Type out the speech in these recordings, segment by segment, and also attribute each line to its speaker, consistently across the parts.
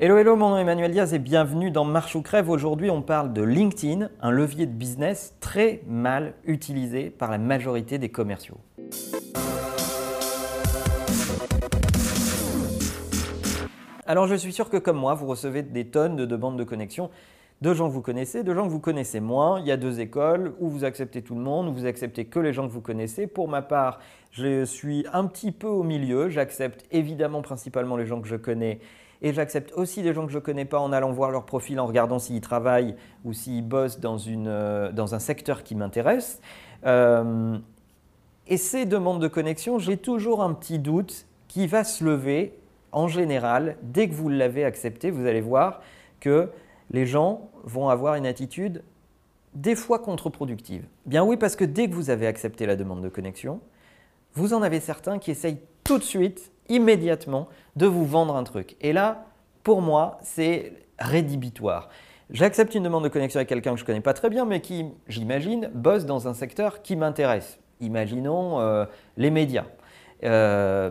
Speaker 1: Hello, hello, mon nom est Emmanuel Diaz et bienvenue dans Marche ou Crève. Aujourd'hui, on parle de LinkedIn, un levier de business très mal utilisé par la majorité des commerciaux. Alors, je suis sûr que comme moi, vous recevez des tonnes de demandes de connexion de gens que vous connaissez, de gens que vous connaissez moins. Il y a deux écoles où vous acceptez tout le monde, où vous acceptez que les gens que vous connaissez. Pour ma part, je suis un petit peu au milieu. J'accepte évidemment principalement les gens que je connais et j'accepte aussi des gens que je ne connais pas en allant voir leur profil, en regardant s'ils travaillent ou s'ils bossent dans, euh, un secteur qui m'intéresse. Euh, et ces demandes de connexion, j'ai toujours un petit doute qui va se lever en général. Dès que vous l'avez accepté, vous allez voir que les gens vont avoir une attitude des fois contre-productive. Bien oui, parce que dès que vous avez accepté la demande de connexion, vous en avez certains qui essayent tout de suite immédiatement de vous vendre un truc. Et là, pour moi, c'est rédhibitoire. J'accepte une demande de connexion avec quelqu'un que je ne connais pas très bien, mais qui, j'imagine, bosse dans un secteur qui m'intéresse. Imaginons euh, les médias. Euh,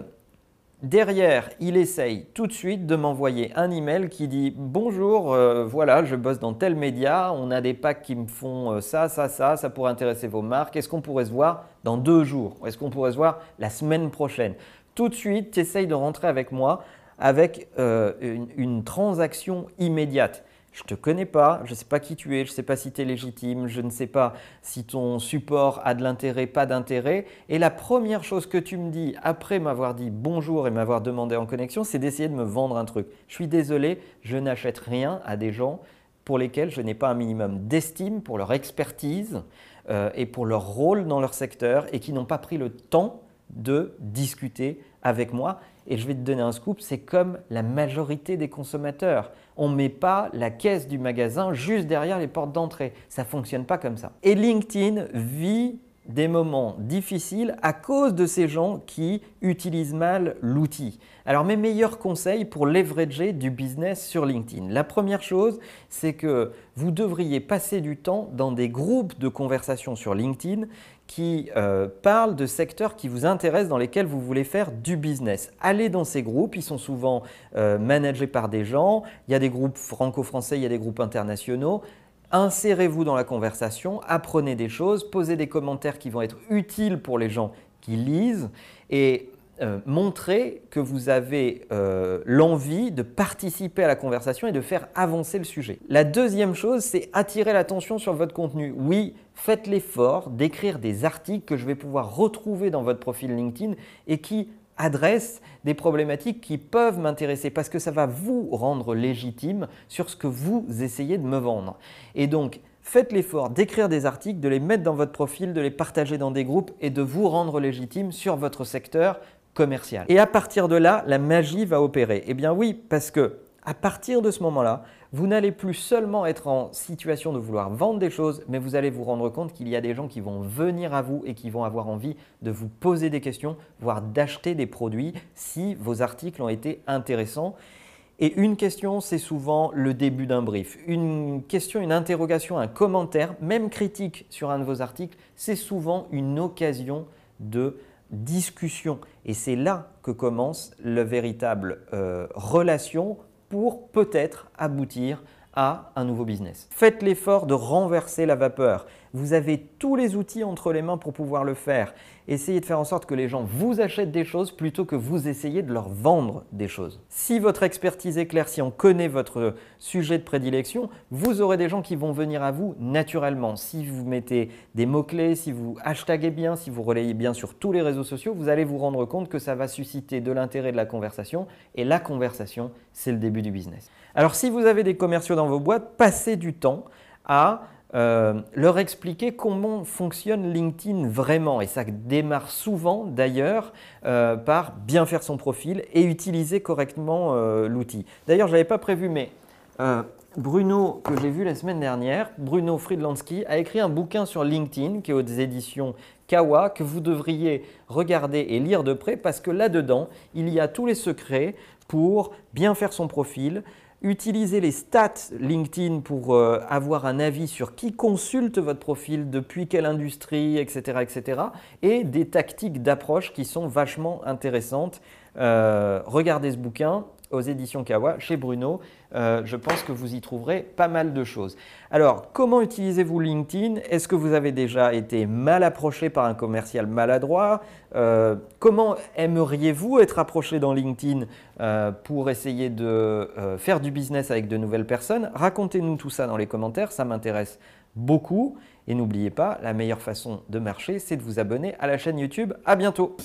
Speaker 1: derrière, il essaye tout de suite de m'envoyer un email qui dit Bonjour, euh, voilà, je bosse dans tel média, on a des packs qui me font ça, ça, ça, ça pourrait intéresser vos marques. Est-ce qu'on pourrait se voir dans deux jours? Est-ce qu'on pourrait se voir la semaine prochaine? Tout de suite, tu essayes de rentrer avec moi avec euh, une, transaction immédiate. Je ne te connais pas, je ne sais pas qui tu es, je ne sais pas si tu es légitime, je ne sais pas si ton support a de l'intérêt, pas d'intérêt. Et la première chose que tu me dis après m'avoir dit bonjour et m'avoir demandé en connexion, c'est d'essayer de me vendre un truc. Je suis désolé, je n'achète rien à des gens pour lesquels je n'ai pas un minimum d'estime pour leur expertise euh, et pour leur rôle dans leur secteur et qui n'ont pas pris le temps de discuter avec moi. Et je vais te donner un scoop, c'est comme la majorité des consommateurs. On ne met pas la caisse du magasin juste derrière les portes d'entrée. Ça ne fonctionne pas comme ça. Et LinkedIn vit des moments difficiles à cause de ces gens qui utilisent mal l'outil. Alors mes meilleurs conseils pour leverager du business sur LinkedIn. La première chose, c'est que vous devriez passer du temps dans des groupes de conversation sur LinkedIn qui euh, parlent de secteurs qui vous intéressent, dans lesquels vous voulez faire du business. Allez dans ces groupes, ils sont souvent euh, managés par des gens, il y a des groupes franco-français, il y a des groupes internationaux. Insérez-vous dans la conversation, apprenez des choses, posez des commentaires qui vont être utiles pour les gens qui lisent et euh, montrez que vous avez euh, l'envie de participer à la conversation et de faire avancer le sujet. La deuxième chose, c'est attirer l'attention sur votre contenu. Oui, faites l'effort d'écrire des articles que je vais pouvoir retrouver dans votre profil LinkedIn et qui adresse des problématiques qui peuvent m'intéresser parce que ça va vous rendre légitime sur ce que vous essayez de me vendre. Et donc, faites l'effort d'écrire des articles, de les mettre dans votre profil, de les partager dans des groupes et de vous rendre légitime sur votre secteur commercial. Et à partir de là, la magie va opérer. Eh bien oui, parce que à partir de ce moment-là, vous n'allez plus seulement être en situation de vouloir vendre des choses, mais vous allez vous rendre compte qu'il y a des gens qui vont venir à vous et qui vont avoir envie de vous poser des questions, voire d'acheter des produits si vos articles ont été intéressants. Et une question, c'est souvent le début d'un brief. Une question, une interrogation, un commentaire, même critique sur un de vos articles, c'est souvent une occasion de discussion. Et c'est là que commence la véritable euh, relation pour peut-être aboutir à un nouveau business. Faites l'effort de renverser la vapeur. Vous avez tous les outils entre les mains pour pouvoir le faire. Essayez de faire en sorte que les gens vous achètent des choses plutôt que vous essayez de leur vendre des choses. Si votre expertise est claire, si on connaît votre sujet de prédilection, vous aurez des gens qui vont venir à vous naturellement. Si vous mettez des mots-clés, si vous hashtaguez bien, si vous relayez bien sur tous les réseaux sociaux, vous allez vous rendre compte que ça va susciter de l'intérêt de la conversation. Et la conversation, c'est le début du business. Alors si vous avez des commerciaux dans vos boîtes, passez du temps à euh, leur expliquer comment fonctionne LinkedIn vraiment. Et ça démarre souvent d'ailleurs euh, par bien faire son profil et utiliser correctement euh, l'outil. D'ailleurs, je n'avais pas prévu, mais Bruno, que j'ai vu la semaine dernière, Bruno Friedlansky, a écrit un bouquin sur LinkedIn qui est aux éditions Kawa que vous devriez regarder et lire de près parce que là-dedans, il y a tous les secrets pour bien faire son profil, Utilisez les stats LinkedIn pour euh, avoir un avis sur qui consulte votre profil, depuis quelle industrie, etc. etc. et des tactiques d'approche qui sont vachement intéressantes. Euh, regardez ce bouquin, aux éditions Kawa, chez Bruno. Euh, je pense que vous y trouverez pas mal de choses. Alors, comment utilisez-vous LinkedIn? Est-ce que vous avez déjà été mal approché par un commercial maladroit? Euh, Comment aimeriez-vous être approché dans LinkedIn euh, pour essayer de faire du business avec de nouvelles personnes? Racontez-nous tout ça dans les commentaires, ça m'intéresse beaucoup. Et n'oubliez pas, la meilleure façon de marcher, c'est de vous abonner à la chaîne YouTube. À bientôt